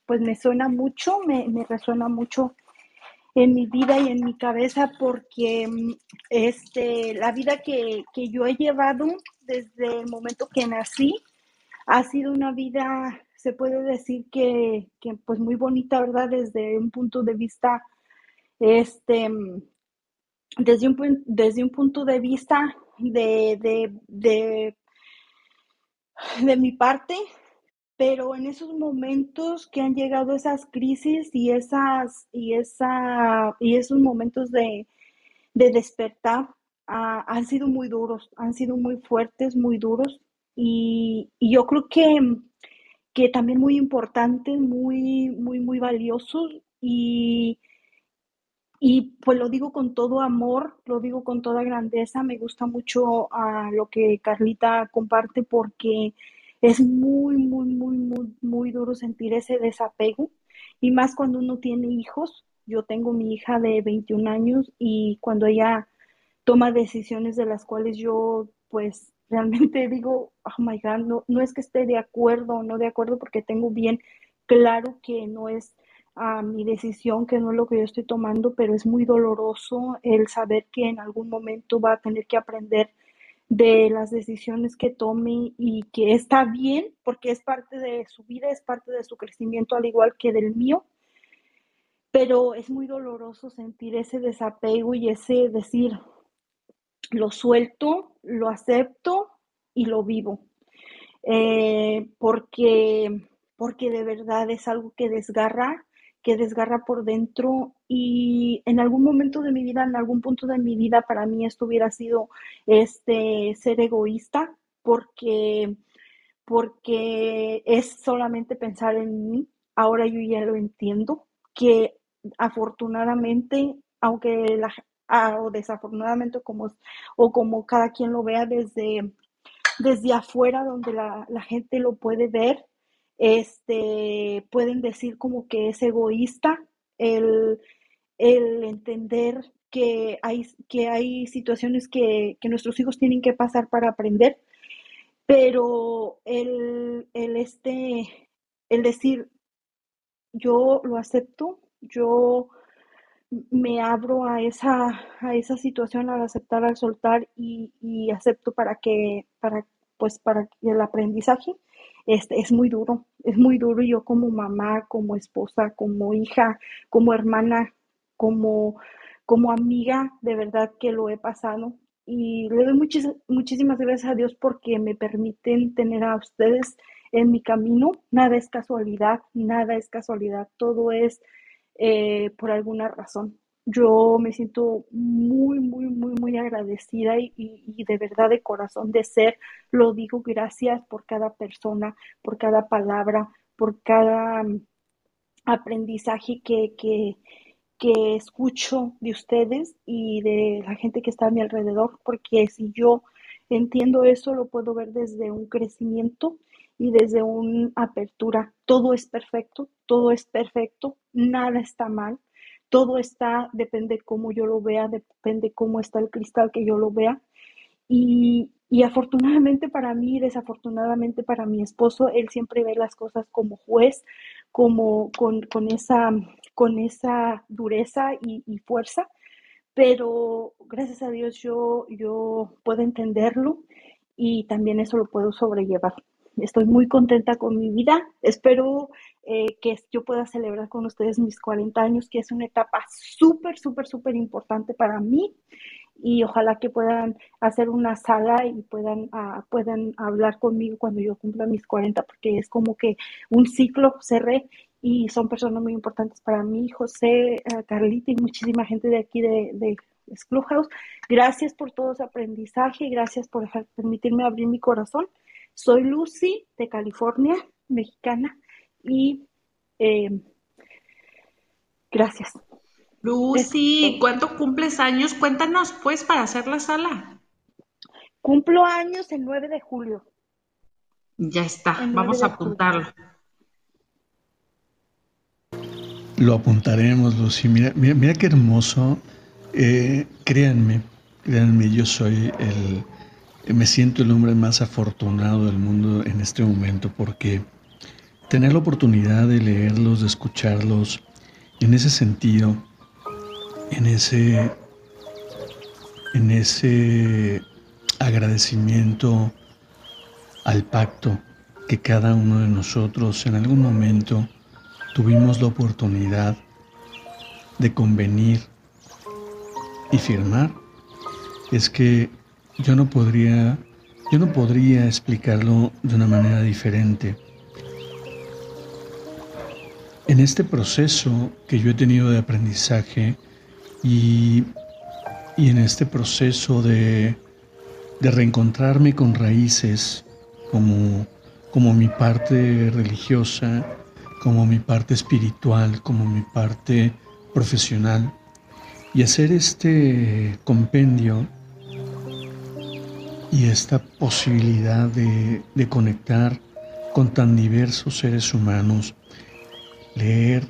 pues me suena mucho, me, resuena mucho en mi vida y en mi cabeza porque este, la vida que, yo he llevado desde el momento que nací ha sido una vida se puede decir que, pues muy bonita, ¿verdad? Desde un punto de vista, este, desde un, desde un punto de vista de, de, de, mi parte, pero en esos momentos que han llegado esas crisis y esas y esa y esos momentos de, despertar ah, han sido muy duros, han sido muy fuertes, muy duros. Y, yo creo que, que también muy importantes, muy, muy, muy valiosos y, y pues lo digo con todo amor, lo digo con toda grandeza, me gusta mucho ah, lo que Carlita comparte porque es muy, muy, muy, muy, muy duro sentir ese desapego y más cuando uno tiene hijos. Yo tengo mi hija de 21 años y cuando ella toma decisiones de las cuales yo pues realmente digo, oh my God, no, no es que esté de acuerdo o no de acuerdo porque tengo bien claro que no es a mi decisión, que no es lo que yo estoy tomando, pero es muy doloroso el saber que en algún momento va a tener que aprender de las decisiones que tome y que está bien porque es parte de su vida, es parte de su crecimiento al igual que del mío, pero es muy doloroso sentir ese desapego y ese decir, lo suelto, lo acepto y lo vivo, eh, porque, porque de verdad es algo que desgarra que desgarra por dentro y en algún momento de mi vida, en algún punto de mi vida, para mí esto hubiera sido este ser egoísta porque porque es solamente pensar en mí. Ahora yo ya lo entiendo que afortunadamente, aunque la ah, o desafortunadamente como o como cada quien lo vea desde desde afuera donde la, la gente lo puede ver, este, pueden decir como que es egoísta el, entender que hay, que hay situaciones que, nuestros hijos tienen que pasar para aprender, pero el, el, este, el decir, yo lo acepto, yo me abro a esa, a esa situación al aceptar, al soltar y, y acepto para que, para, pues para el aprendizaje este, es muy duro, es muy duro. Yo como mamá, como esposa, como hija, como hermana, como, como amiga, de verdad que lo he pasado. Y le doy muchísimas gracias a Dios porque me permiten tener a ustedes en mi camino. Nada es casualidad, nada es casualidad, todo es eh, por alguna razón yo me siento muy, muy, muy, muy agradecida y, de verdad de corazón de ser, lo digo, gracias por cada persona, por cada palabra, por cada mm, aprendizaje que, que, que escucho de ustedes y de la gente que está a mi alrededor, porque si yo entiendo eso, lo puedo ver desde un crecimiento y desde una apertura. Todo es perfecto, todo es perfecto, nada está mal todo está, depende cómo yo lo vea, depende cómo está el cristal que yo lo vea. Y, afortunadamente para mí, desafortunadamente para mi esposo, él siempre ve las cosas como juez, como con, esa, con esa dureza y, fuerza. Pero gracias a Dios yo, yo puedo entenderlo y también eso lo puedo sobrellevar. Estoy muy contenta con mi vida. Espero eh, que yo pueda celebrar con ustedes mis 40 años, que es una etapa súper, súper, súper importante para mí. Y ojalá que puedan hacer una sala y puedan, uh, puedan hablar conmigo cuando yo cumpla mis 40, porque es como que un ciclo cerré y son personas muy importantes para mí, José, uh, Carlita y muchísima gente de aquí de, de Clubhouse. Gracias por todo ese aprendizaje, gracias por permitirme abrir mi corazón. Soy Lucy de California, mexicana, y eh, gracias. Lucy, ¿cuánto cumples años? Cuéntanos, pues, para hacer la sala. Cumplo años el 9 de julio. Ya está, vamos a apuntarlo. Lo apuntaremos, Lucy. Mira, mira, qué hermoso. Eh, créanme, créanme, yo soy el, me siento el hombre más afortunado del mundo en este momento porque tener la oportunidad de leerlos, de escucharlos, en ese sentido, en ese, en ese agradecimiento al pacto que cada uno de nosotros en algún momento tuvimos la oportunidad de convenir y firmar es que yo no podría yo no podría explicarlo de una manera diferente. En este proceso que yo he tenido de aprendizaje y, y en este proceso de, de reencontrarme con raíces como, como mi parte religiosa, como mi parte espiritual, como mi parte profesional, y hacer este compendio y esta posibilidad de, de conectar con tan diversos seres humanos, leer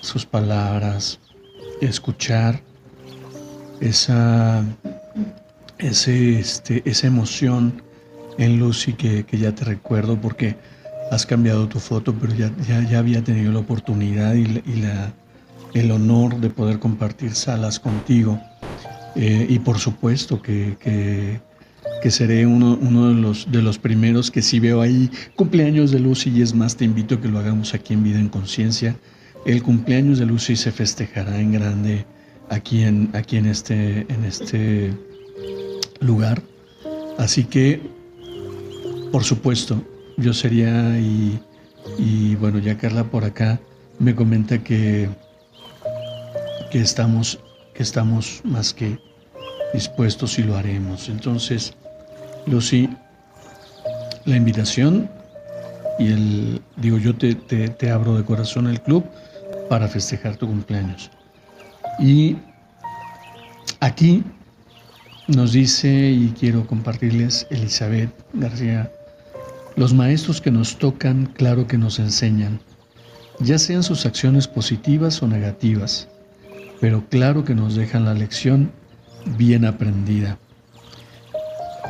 sus palabras, escuchar esa, ese, este, esa emoción en Lucy que, que, ya te recuerdo porque has cambiado tu foto, pero ya, ya, ya había tenido la oportunidad y, la, el honor de poder compartir salas contigo. Eh, y por supuesto que, que seré uno, de, los, de los primeros que si veo ahí cumpleaños de Lucy y es más, te invito a que lo hagamos aquí en Vida en Conciencia. El cumpleaños de Lucy se festejará en grande aquí en, aquí en, este, en este lugar. Así que, por supuesto, yo sería y, y bueno, ya Carla por acá me comenta que, que, estamos, que estamos más que dispuestos y lo haremos. Entonces, Lucy, la invitación y el, digo, yo te, te, abro de corazón el club para festejar tu cumpleaños. Y aquí nos dice, y quiero compartirles, Elizabeth García, los maestros que nos tocan, claro que nos enseñan, ya sean sus acciones positivas o negativas, pero claro que nos dejan la lección bien aprendida.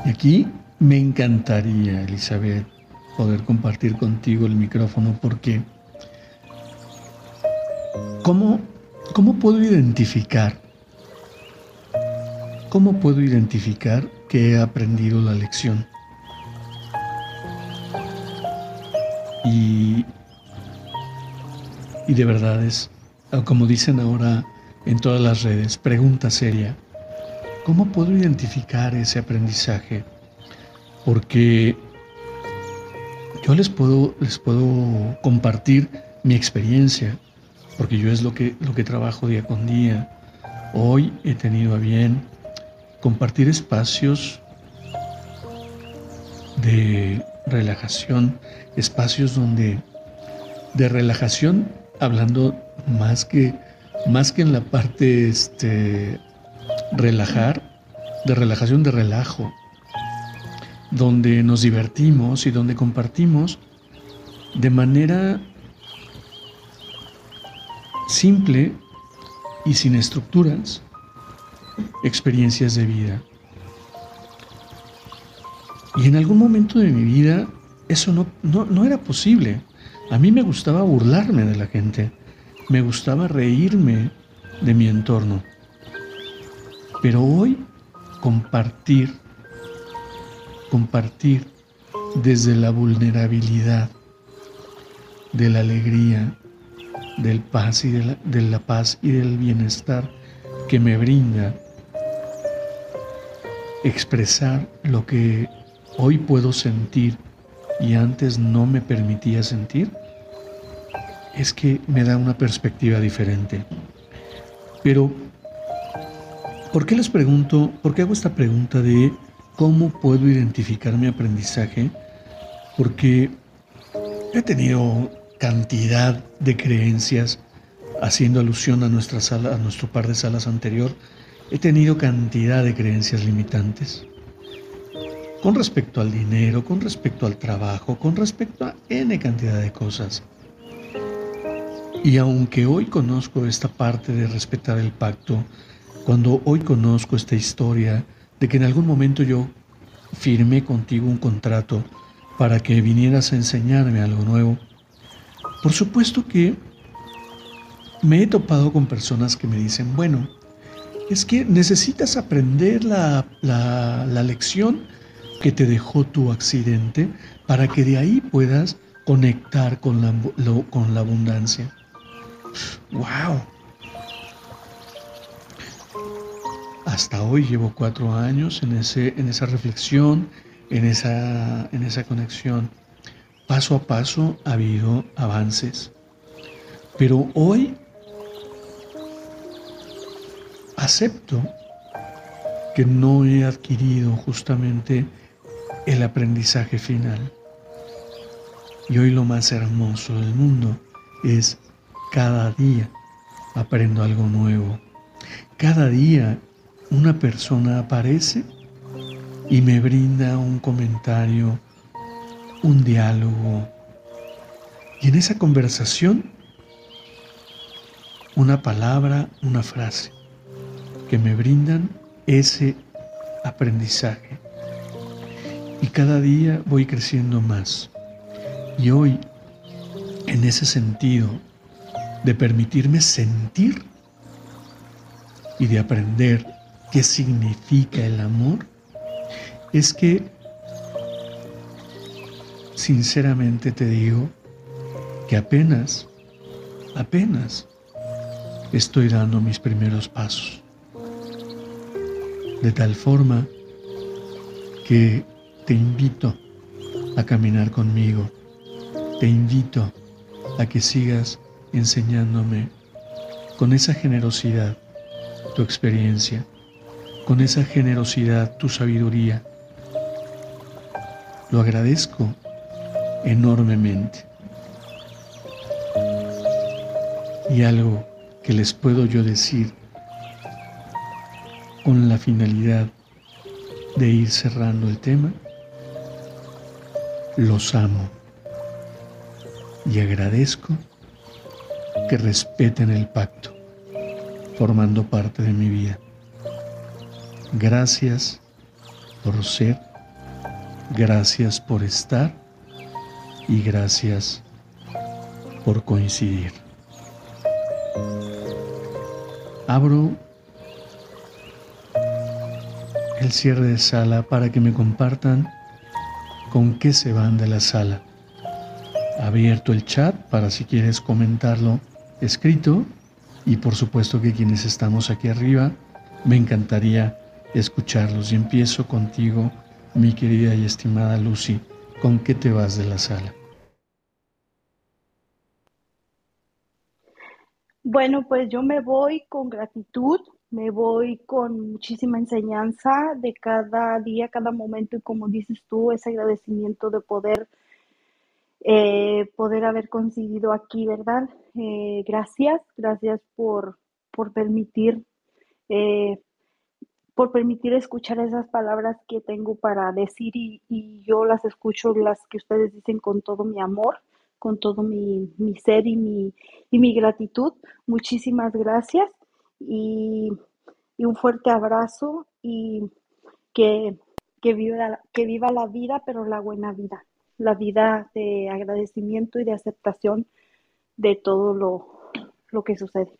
Y aquí me encantaría, Elizabeth, poder compartir contigo el micrófono porque ¿cómo, cómo puedo identificar? ¿Cómo puedo identificar que he aprendido la lección? Y, y de verdad es, como dicen ahora en todas las redes, pregunta seria. ¿Cómo puedo identificar ese aprendizaje? Porque yo les puedo, les puedo compartir mi experiencia, porque yo es lo que, lo que trabajo día con día. Hoy he tenido a bien compartir espacios de relajación, espacios donde de relajación, hablando más que, más que en la parte este, relajar, de relajación, de relajo, donde nos divertimos y donde compartimos de manera simple y sin estructuras experiencias de vida. Y en algún momento de mi vida eso no, no, no, era posible. A mí me gustaba burlarme de la gente, me gustaba reírme de mi entorno. Pero hoy compartir, compartir desde la vulnerabilidad, de la alegría, del paz y de la, de la paz y del bienestar que me brinda expresar lo que hoy puedo sentir y antes no me permitía sentir, es que me da una perspectiva diferente. Pero ¿Por qué les pregunto, por qué hago esta pregunta de cómo puedo identificar mi aprendizaje? Porque he tenido cantidad de creencias haciendo alusión a nuestra sala, a nuestro par de salas anterior, he tenido cantidad de creencias limitantes. Con respecto al dinero, con respecto al trabajo, con respecto a N cantidad de cosas. Y aunque hoy conozco esta parte de respetar el pacto, cuando hoy conozco esta historia de que en algún momento yo firmé contigo un contrato para que vinieras a enseñarme algo nuevo, por supuesto que me he topado con personas que me dicen, bueno, es que necesitas aprender la, la, la lección que te dejó tu accidente para que de ahí puedas conectar con la, con la abundancia. ¡Wow! Hasta hoy llevo cuatro años en, ese, en esa reflexión, en esa, en esa conexión. Paso a paso ha habido avances. Pero hoy acepto que no he adquirido justamente el aprendizaje final. Y hoy lo más hermoso del mundo es cada día aprendo algo nuevo. Cada día una persona aparece y me brinda un comentario, un diálogo. Y en esa conversación, una palabra, una frase que me brindan ese aprendizaje. Y cada día voy creciendo más. Y hoy, en ese sentido de permitirme sentir y de aprender qué significa el amor, es que sinceramente te digo que apenas, apenas estoy dando mis primeros pasos. De tal forma que te invito a caminar conmigo, te invito a que sigas enseñándome con esa generosidad tu experiencia, con esa generosidad tu sabiduría. Lo agradezco enormemente. Y algo que les puedo yo decir con la finalidad de ir cerrando el tema, los amo y agradezco que respeten el pacto, formando parte de mi vida. Gracias por ser, gracias por estar y gracias por coincidir. Abro el cierre de sala para que me compartan con qué se van de la sala. Abierto el chat para si quieres comentarlo escrito y por supuesto que quienes estamos aquí arriba, me encantaría escucharlos. Y empiezo contigo, mi querida y estimada Lucy, ¿con qué te vas de la sala? Bueno, pues yo me voy con gratitud, me voy con muchísima enseñanza de cada día, cada momento y como dices tú, ese agradecimiento de poder eh, poder haber conseguido aquí, ¿verdad? Eh, gracias, gracias por, por permitir, eh, por permitir escuchar esas palabras que tengo para decir y, yo las escucho, las que ustedes dicen con todo mi amor, con todo mi, ser y mi, y mi gratitud. Muchísimas gracias y, un fuerte abrazo y que, que, viva, que viva la vida, pero la buena vida la vida de agradecimiento y de aceptación de todo lo, lo que sucede.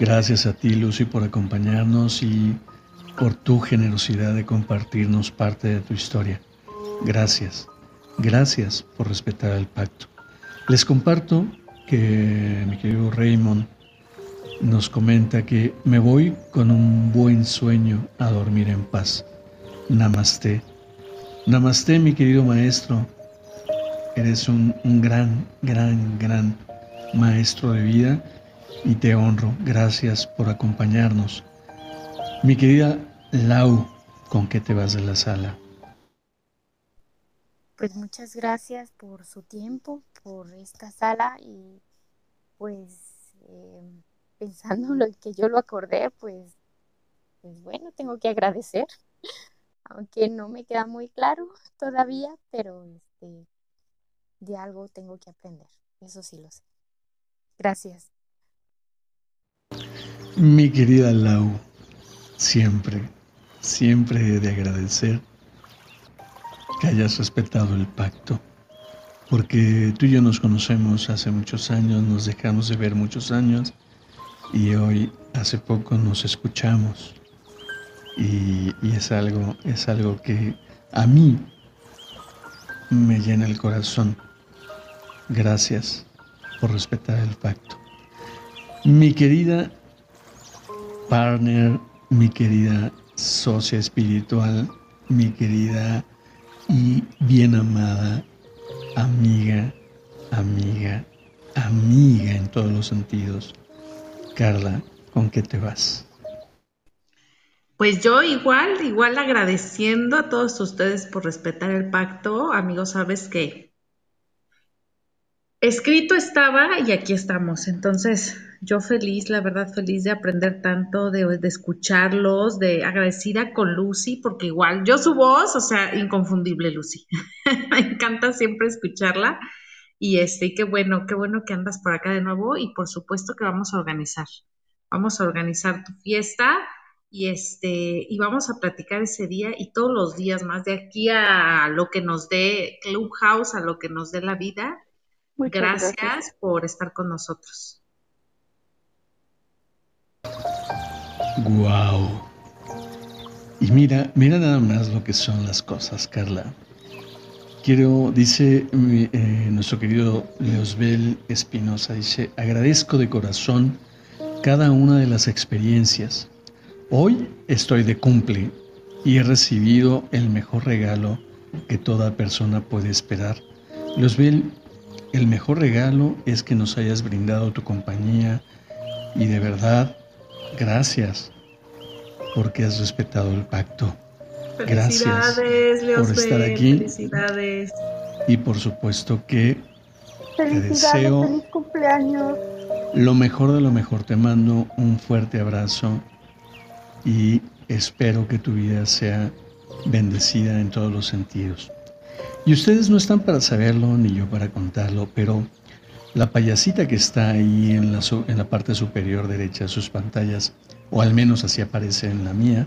Gracias a ti, Lucy, por acompañarnos y por tu generosidad de compartirnos parte de tu historia. Gracias. Gracias por respetar el pacto. Les comparto que mi querido Raymond nos comenta que me voy con un buen sueño a dormir en paz. Namaste. Namaste, mi querido maestro. Eres un, gran, gran, gran maestro de vida y te honro. Gracias por acompañarnos. Mi querida Lau, ¿con qué te vas de la sala? Pues muchas gracias por su tiempo, por esta sala y pues eh, pensando lo que yo lo acordé, pues, pues bueno, tengo que agradecer aunque no me queda muy claro todavía, pero este, de algo tengo que aprender, eso sí lo sé. Gracias. Mi querida Lau, siempre, siempre he de agradecer que hayas respetado el pacto, porque tú y yo nos conocemos hace muchos años, nos dejamos de ver muchos años y hoy, hace poco, nos escuchamos y, es, algo, es algo que a mí me llena el corazón. Gracias por respetar el pacto. Mi querida partner, mi querida socia espiritual, mi querida y bien amada amiga, amiga, amiga en todos los sentidos. Carla, ¿con qué te vas? Pues yo igual, igual agradeciendo a todos ustedes por respetar el pacto. Amigos, sabes que escrito estaba y aquí estamos. Entonces, yo feliz, la verdad, feliz de aprender tanto, de, escucharlos, de agradecida con Lucy, porque igual yo su voz, o sea, inconfundible Lucy. Me encanta siempre escucharla. Y este, qué bueno, qué bueno que andas por acá de nuevo y por supuesto que vamos a organizar. Vamos a organizar tu fiesta y este y vamos a platicar ese día y todos los días más de aquí a lo que nos dé Clubhouse, a lo que nos dé la vida. gracias, por estar con nosotros. Wow. Y mira, mira nada más lo que son las cosas, Carla. Quiero, dice eh, nuestro querido Leosbel Espinosa, dice, agradezco de corazón cada una de las experiencias Hoy estoy de cumple y he recibido el mejor regalo que toda persona puede esperar. Luzbel, el mejor regalo es que nos hayas brindado tu compañía y de verdad, gracias porque has respetado el pacto. Gracias por estar aquí. Felicidades. Y por supuesto que te deseo feliz cumpleaños. lo mejor de lo mejor. Te mando un fuerte abrazo y espero que tu vida sea bendecida en todos los sentidos. Y ustedes no están para saberlo ni yo para contarlo, pero la payasita que está ahí en la, parte superior derecha de sus pantallas, o al menos así aparece en la mía,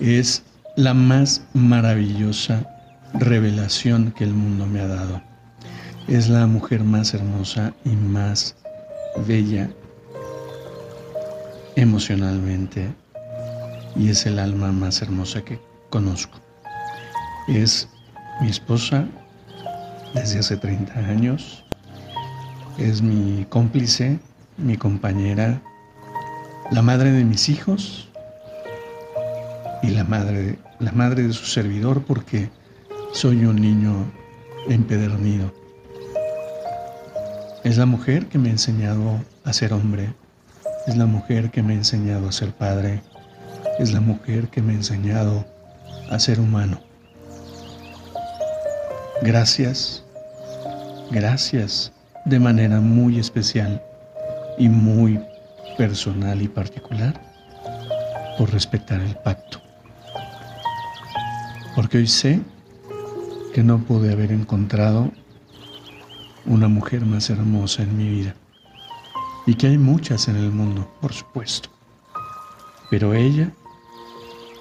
es la más maravillosa revelación que el mundo me ha dado. Es la mujer más hermosa y más bella emocionalmente, y es el alma más hermosa que conozco. Es mi esposa desde hace 30 años, es mi cómplice, mi compañera, la madre de mis hijos y la madre, la madre de su servidor porque soy un niño empedernido. Es la mujer que me ha enseñado a ser hombre, es la mujer que me ha enseñado a ser padre, es la mujer que me ha enseñado a ser humano. Gracias, gracias de manera muy especial y muy personal y particular por respetar el pacto. Porque hoy sé que no pude haber encontrado una mujer más hermosa en mi vida. Y que hay muchas en el mundo, por supuesto. Pero ella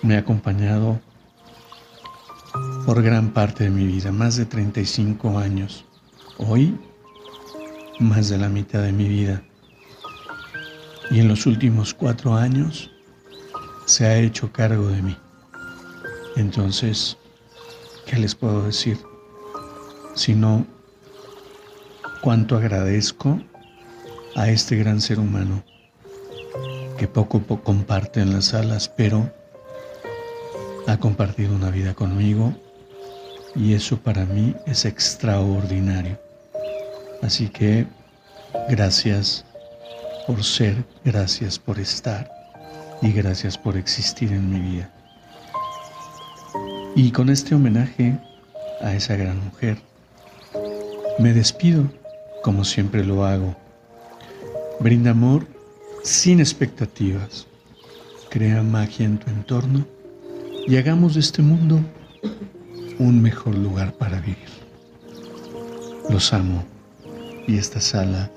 me ha acompañado por gran parte de mi vida, más de 35 años. Hoy, más de la mitad de mi vida. Y en los últimos cuatro años se ha hecho cargo de mí. Entonces, ¿qué les puedo decir? Sino cuánto agradezco a este gran ser humano que poco a poco comparte en las alas, pero ha compartido una vida conmigo y eso para mí es extraordinario. Así que gracias por ser, gracias por estar y gracias por existir en mi vida. Y con este homenaje a esa gran mujer, me despido como siempre lo hago. Brinda amor sin expectativas. Crea magia en tu entorno y hagamos de este mundo un mejor lugar para vivir. Los amo y esta sala